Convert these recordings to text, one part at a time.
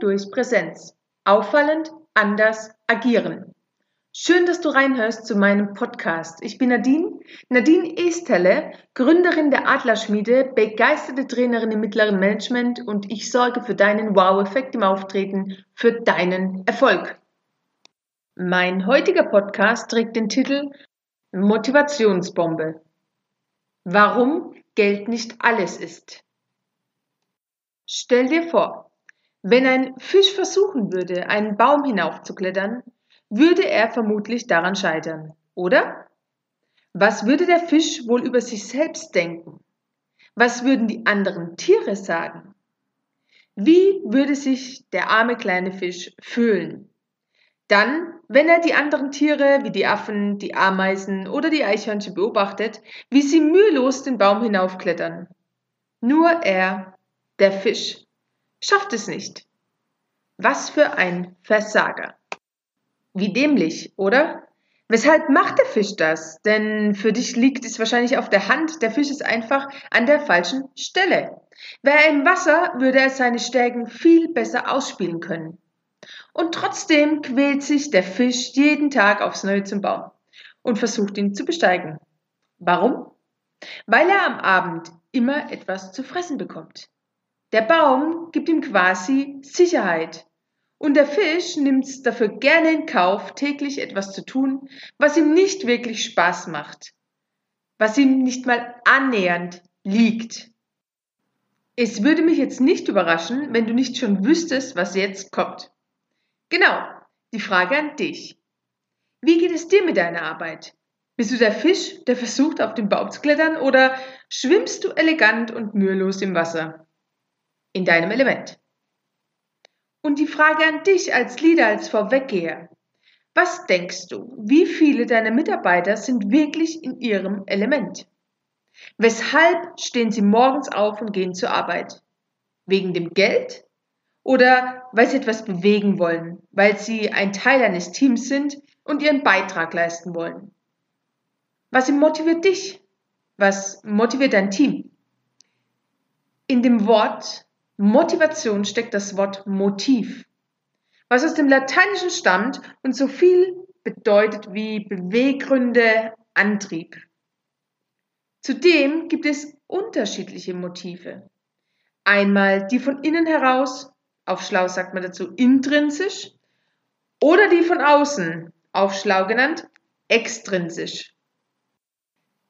Durch Präsenz. Auffallend, anders, agieren. Schön, dass du reinhörst zu meinem Podcast. Ich bin Nadine, Nadine Esterle, Gründerin der Adlerschmiede, begeisterte Trainerin im mittleren Management und ich sorge für deinen Wow-Effekt im Auftreten, für deinen Erfolg. Mein heutiger Podcast trägt den Titel Motivationsbombe. Warum Geld nicht alles ist. Stell dir vor, wenn ein Fisch versuchen würde, einen Baum hinaufzuklettern, würde er vermutlich daran scheitern, oder? Was würde der Fisch wohl über sich selbst denken? Was würden die anderen Tiere sagen? Wie würde sich der arme kleine Fisch fühlen? Dann, wenn er die anderen Tiere wie die Affen, die Ameisen oder die Eichhörnchen beobachtet, wie sie mühelos den Baum hinaufklettern. Nur er der Fisch schafft es nicht. Was für ein Versager. Wie dämlich, oder? Weshalb macht der Fisch das? Denn für dich liegt es wahrscheinlich auf der Hand, der Fisch ist einfach an der falschen Stelle. Wäre er im Wasser, würde er seine Stärken viel besser ausspielen können. Und trotzdem quält sich der Fisch jeden Tag aufs Neue zum Baum und versucht ihn zu besteigen. Warum? Weil er am Abend immer etwas zu fressen bekommt. Der Baum gibt ihm quasi Sicherheit. Und der Fisch nimmt es dafür gerne in Kauf, täglich etwas zu tun, was ihm nicht wirklich Spaß macht, was ihm nicht mal annähernd liegt. Es würde mich jetzt nicht überraschen, wenn du nicht schon wüsstest, was jetzt kommt. Genau, die Frage an dich. Wie geht es dir mit deiner Arbeit? Bist du der Fisch, der versucht, auf den Baum zu klettern, oder schwimmst du elegant und mühelos im Wasser? In deinem Element. Und die Frage an dich als Leader, als Vorweggeher. Was denkst du, wie viele deiner Mitarbeiter sind wirklich in ihrem Element? Weshalb stehen sie morgens auf und gehen zur Arbeit? Wegen dem Geld? Oder weil sie etwas bewegen wollen, weil sie ein Teil eines Teams sind und ihren Beitrag leisten wollen? Was motiviert dich? Was motiviert dein Team? In dem Wort Motivation steckt das Wort Motiv, was aus dem Lateinischen stammt und so viel bedeutet wie Beweggründe, Antrieb. Zudem gibt es unterschiedliche Motive. Einmal die von innen heraus, auf Schlau sagt man dazu intrinsisch, oder die von außen, auf Schlau genannt extrinsisch.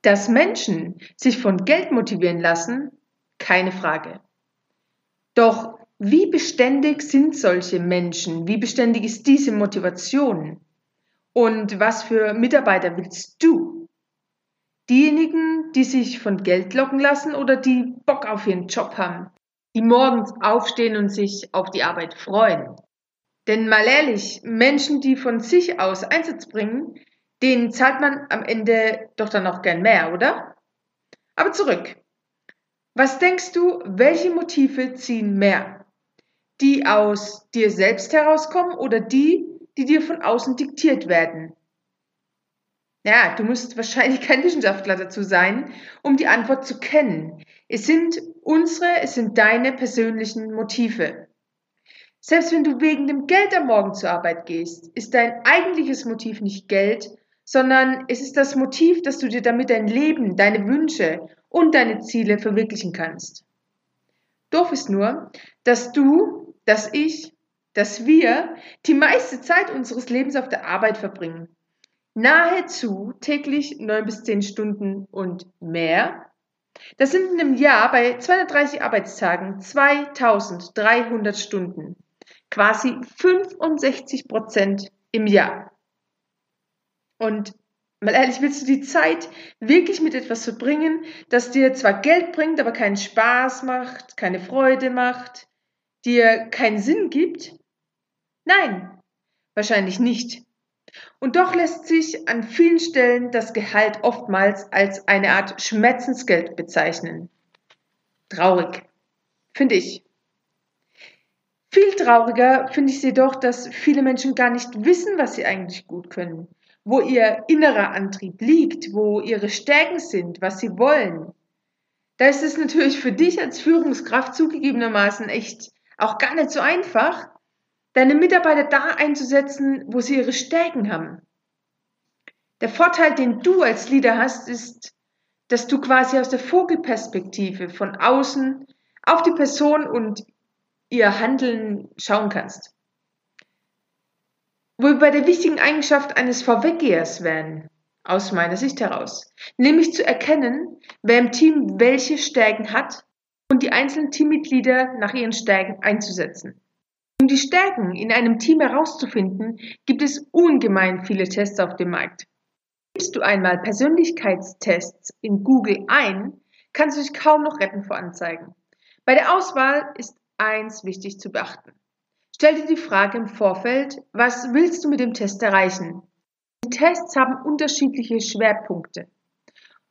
Dass Menschen sich von Geld motivieren lassen, keine Frage. Doch wie beständig sind solche Menschen? Wie beständig ist diese Motivation? Und was für Mitarbeiter willst du? Diejenigen, die sich von Geld locken lassen oder die Bock auf ihren Job haben, die morgens aufstehen und sich auf die Arbeit freuen. Denn mal ehrlich, Menschen, die von sich aus Einsatz bringen, denen zahlt man am Ende doch dann auch gern mehr, oder? Aber zurück. Was denkst du, welche Motive ziehen mehr? Die aus dir selbst herauskommen oder die, die dir von außen diktiert werden? Ja, du musst wahrscheinlich kein Wissenschaftler dazu sein, um die Antwort zu kennen. Es sind unsere, es sind deine persönlichen Motive. Selbst wenn du wegen dem Geld am Morgen zur Arbeit gehst, ist dein eigentliches Motiv nicht Geld, sondern es ist das Motiv, dass du dir damit dein Leben, deine Wünsche und deine Ziele verwirklichen kannst. Doof ist nur, dass du, dass ich, dass wir die meiste Zeit unseres Lebens auf der Arbeit verbringen. Nahezu täglich neun bis zehn Stunden und mehr. Das sind in einem Jahr bei 230 Arbeitstagen 2300 Stunden. Quasi 65 Prozent im Jahr. Und Mal ehrlich, willst du die Zeit wirklich mit etwas verbringen, das dir zwar Geld bringt, aber keinen Spaß macht, keine Freude macht, dir keinen Sinn gibt? Nein, wahrscheinlich nicht. Und doch lässt sich an vielen Stellen das Gehalt oftmals als eine Art Schmerzensgeld bezeichnen. Traurig, finde ich. Viel trauriger finde ich jedoch, dass viele Menschen gar nicht wissen, was sie eigentlich gut können wo ihr innerer Antrieb liegt, wo ihre Stärken sind, was sie wollen. Da ist es natürlich für dich als Führungskraft zugegebenermaßen echt auch gar nicht so einfach, deine Mitarbeiter da einzusetzen, wo sie ihre Stärken haben. Der Vorteil, den du als Leader hast, ist, dass du quasi aus der Vogelperspektive von außen auf die Person und ihr Handeln schauen kannst. Wo wir bei der wichtigen Eigenschaft eines Vorweggehers wären, aus meiner Sicht heraus, nämlich zu erkennen, wer im Team welche Stärken hat und die einzelnen Teammitglieder nach ihren Stärken einzusetzen. Um die Stärken in einem Team herauszufinden, gibt es ungemein viele Tests auf dem Markt. Gibst du einmal Persönlichkeitstests in Google ein, kannst du dich kaum noch retten vor Anzeigen. Bei der Auswahl ist eins wichtig zu beachten. Stell dir die Frage im Vorfeld, was willst du mit dem Test erreichen? Die Tests haben unterschiedliche Schwerpunkte.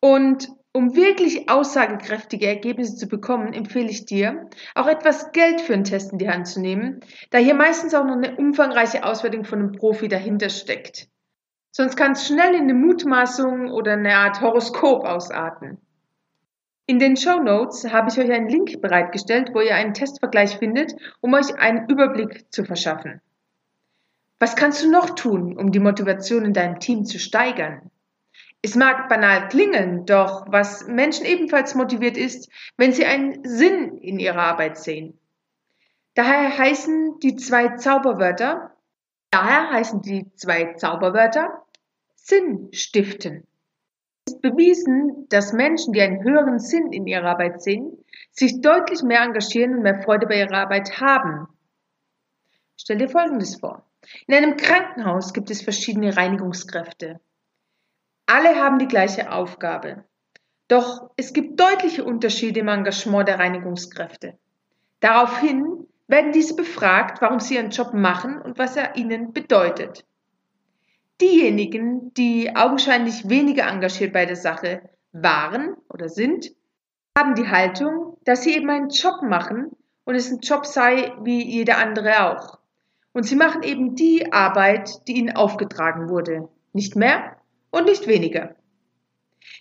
Und um wirklich aussagekräftige Ergebnisse zu bekommen, empfehle ich dir, auch etwas Geld für einen Test in die Hand zu nehmen, da hier meistens auch noch eine umfangreiche Auswertung von einem Profi dahinter steckt. Sonst kann es schnell in eine Mutmaßung oder eine Art Horoskop ausarten. In den Show Notes habe ich euch einen Link bereitgestellt, wo ihr einen Testvergleich findet, um euch einen Überblick zu verschaffen. Was kannst du noch tun, um die Motivation in deinem Team zu steigern? Es mag banal klingen, doch was Menschen ebenfalls motiviert ist, wenn sie einen Sinn in ihrer Arbeit sehen. Daher heißen die zwei Zauberwörter, daher heißen die zwei Zauberwörter Sinn stiften. Es ist bewiesen, dass Menschen, die einen höheren Sinn in ihrer Arbeit sehen, sich deutlich mehr engagieren und mehr Freude bei ihrer Arbeit haben. Stell dir Folgendes vor. In einem Krankenhaus gibt es verschiedene Reinigungskräfte. Alle haben die gleiche Aufgabe. Doch es gibt deutliche Unterschiede im Engagement der Reinigungskräfte. Daraufhin werden diese befragt, warum sie ihren Job machen und was er ihnen bedeutet. Diejenigen, die augenscheinlich weniger engagiert bei der Sache waren oder sind, haben die Haltung, dass sie eben einen Job machen und es ein Job sei wie jeder andere auch. Und sie machen eben die Arbeit, die ihnen aufgetragen wurde. Nicht mehr und nicht weniger.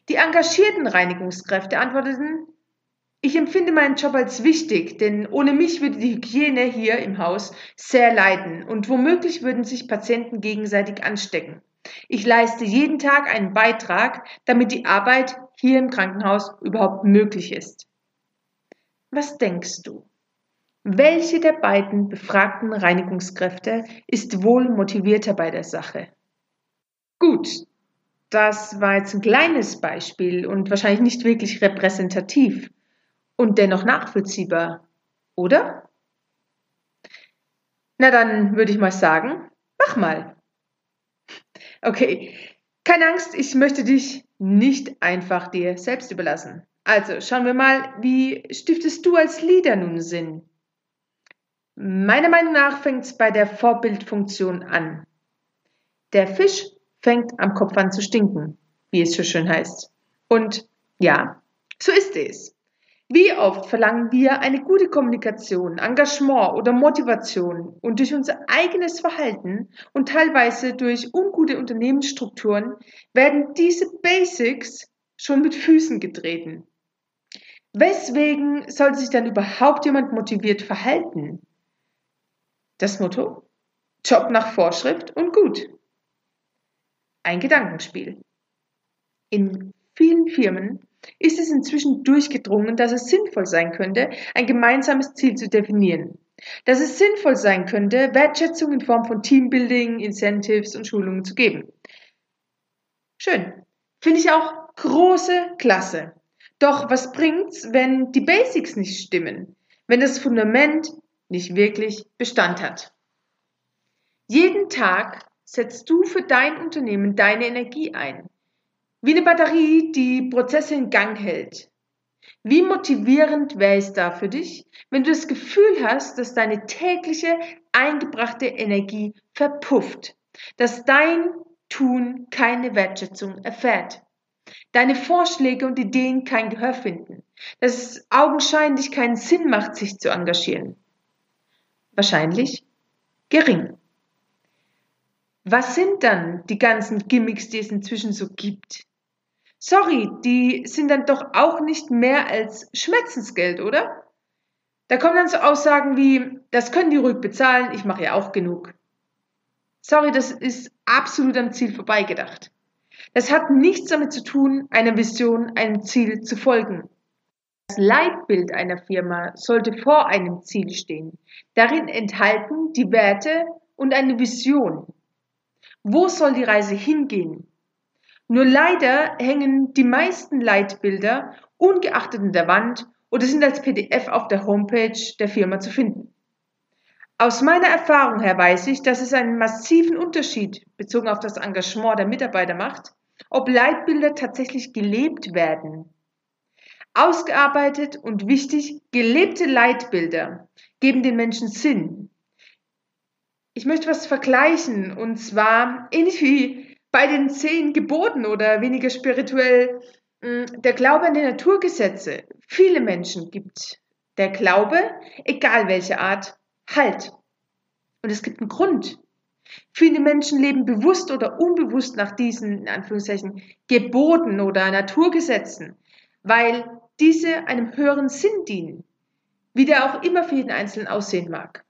Die engagierten Reinigungskräfte antworteten, ich empfinde meinen Job als wichtig, denn ohne mich würde die Hygiene hier im Haus sehr leiden und womöglich würden sich Patienten gegenseitig anstecken. Ich leiste jeden Tag einen Beitrag, damit die Arbeit hier im Krankenhaus überhaupt möglich ist. Was denkst du? Welche der beiden befragten Reinigungskräfte ist wohl motivierter bei der Sache? Gut, das war jetzt ein kleines Beispiel und wahrscheinlich nicht wirklich repräsentativ und dennoch nachvollziehbar, oder? Na dann würde ich mal sagen, mach mal. Okay, keine Angst, ich möchte dich nicht einfach dir selbst überlassen. Also schauen wir mal, wie stiftest du als Leader nun Sinn? Meiner Meinung nach fängt es bei der Vorbildfunktion an. Der Fisch fängt am Kopf an zu stinken, wie es so schön heißt. Und ja, so ist es. Wie oft verlangen wir eine gute Kommunikation, Engagement oder Motivation und durch unser eigenes Verhalten und teilweise durch ungute Unternehmensstrukturen werden diese Basics schon mit Füßen getreten. Weswegen sollte sich dann überhaupt jemand motiviert verhalten? Das Motto? Job nach Vorschrift und gut ein Gedankenspiel. In vielen Firmen ist es inzwischen durchgedrungen, dass es sinnvoll sein könnte, ein gemeinsames Ziel zu definieren. Dass es sinnvoll sein könnte, Wertschätzung in Form von Teambuilding, Incentives und Schulungen zu geben. Schön. Finde ich auch große Klasse. Doch was bringt's, wenn die Basics nicht stimmen? Wenn das Fundament nicht wirklich Bestand hat? Jeden Tag setzt du für dein Unternehmen deine Energie ein? Wie eine Batterie, die Prozesse in Gang hält. Wie motivierend wäre es da für dich, wenn du das Gefühl hast, dass deine tägliche eingebrachte Energie verpufft, dass dein Tun keine Wertschätzung erfährt, deine Vorschläge und Ideen kein Gehör finden, dass es augenscheinlich keinen Sinn macht, sich zu engagieren? Wahrscheinlich gering. Was sind dann die ganzen Gimmicks, die es inzwischen so gibt? Sorry, die sind dann doch auch nicht mehr als Schmerzensgeld, oder? Da kommen dann so Aussagen wie, das können die ruhig bezahlen, ich mache ja auch genug. Sorry, das ist absolut am Ziel vorbeigedacht. Das hat nichts damit zu tun, einer Vision, einem Ziel zu folgen. Das Leitbild einer Firma sollte vor einem Ziel stehen. Darin enthalten die Werte und eine Vision. Wo soll die Reise hingehen? Nur leider hängen die meisten Leitbilder ungeachtet in der Wand oder sind als PDF auf der Homepage der Firma zu finden. Aus meiner Erfahrung her weiß ich, dass es einen massiven Unterschied bezogen auf das Engagement der Mitarbeiter macht, ob Leitbilder tatsächlich gelebt werden. Ausgearbeitet und wichtig, gelebte Leitbilder geben den Menschen Sinn. Ich möchte was vergleichen und zwar ähnlich wie bei den zehn Geboten oder weniger spirituell hm, der Glaube an die Naturgesetze. Viele Menschen gibt der Glaube, egal welche Art, Halt. Und es gibt einen Grund. Viele Menschen leben bewusst oder unbewusst nach diesen, in Anführungszeichen, Geboten oder Naturgesetzen, weil diese einem höheren Sinn dienen, wie der auch immer für jeden Einzelnen aussehen mag.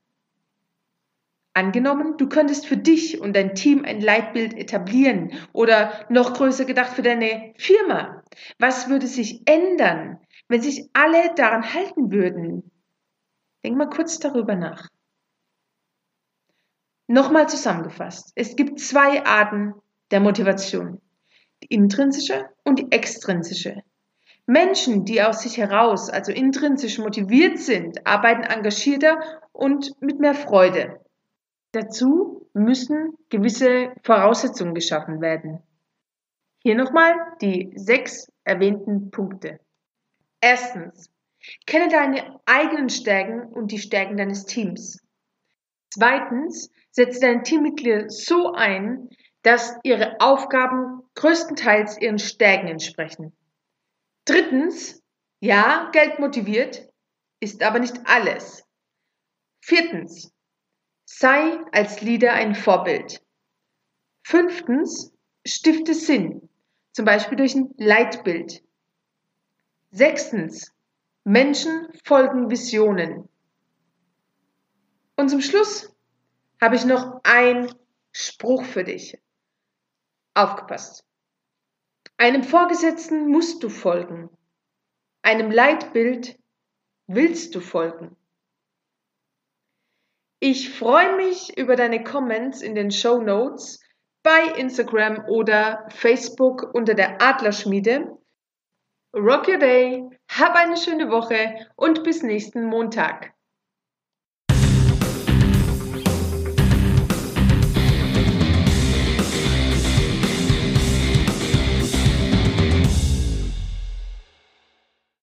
Angenommen, du könntest für dich und dein Team ein Leitbild etablieren oder noch größer gedacht für deine Firma. Was würde sich ändern, wenn sich alle daran halten würden? Denk mal kurz darüber nach. Nochmal zusammengefasst. Es gibt zwei Arten der Motivation. Die intrinsische und die extrinsische. Menschen, die aus sich heraus, also intrinsisch motiviert sind, arbeiten engagierter und mit mehr Freude. Dazu müssen gewisse Voraussetzungen geschaffen werden. Hier nochmal die sechs erwähnten Punkte. Erstens, kenne deine eigenen Stärken und die Stärken deines Teams. Zweitens, setze deine Teammitglieder so ein, dass ihre Aufgaben größtenteils ihren Stärken entsprechen. Drittens, ja, Geld motiviert, ist aber nicht alles. Viertens, Sei als Leader ein Vorbild. Fünftens, stifte Sinn, zum Beispiel durch ein Leitbild. Sechstens, Menschen folgen Visionen. Und zum Schluss habe ich noch ein Spruch für dich. Aufgepasst. Einem Vorgesetzten musst du folgen. Einem Leitbild willst du folgen. Ich freue mich über deine Comments in den Show Notes bei Instagram oder Facebook unter der Adlerschmiede. Rock your day, hab eine schöne Woche und bis nächsten Montag.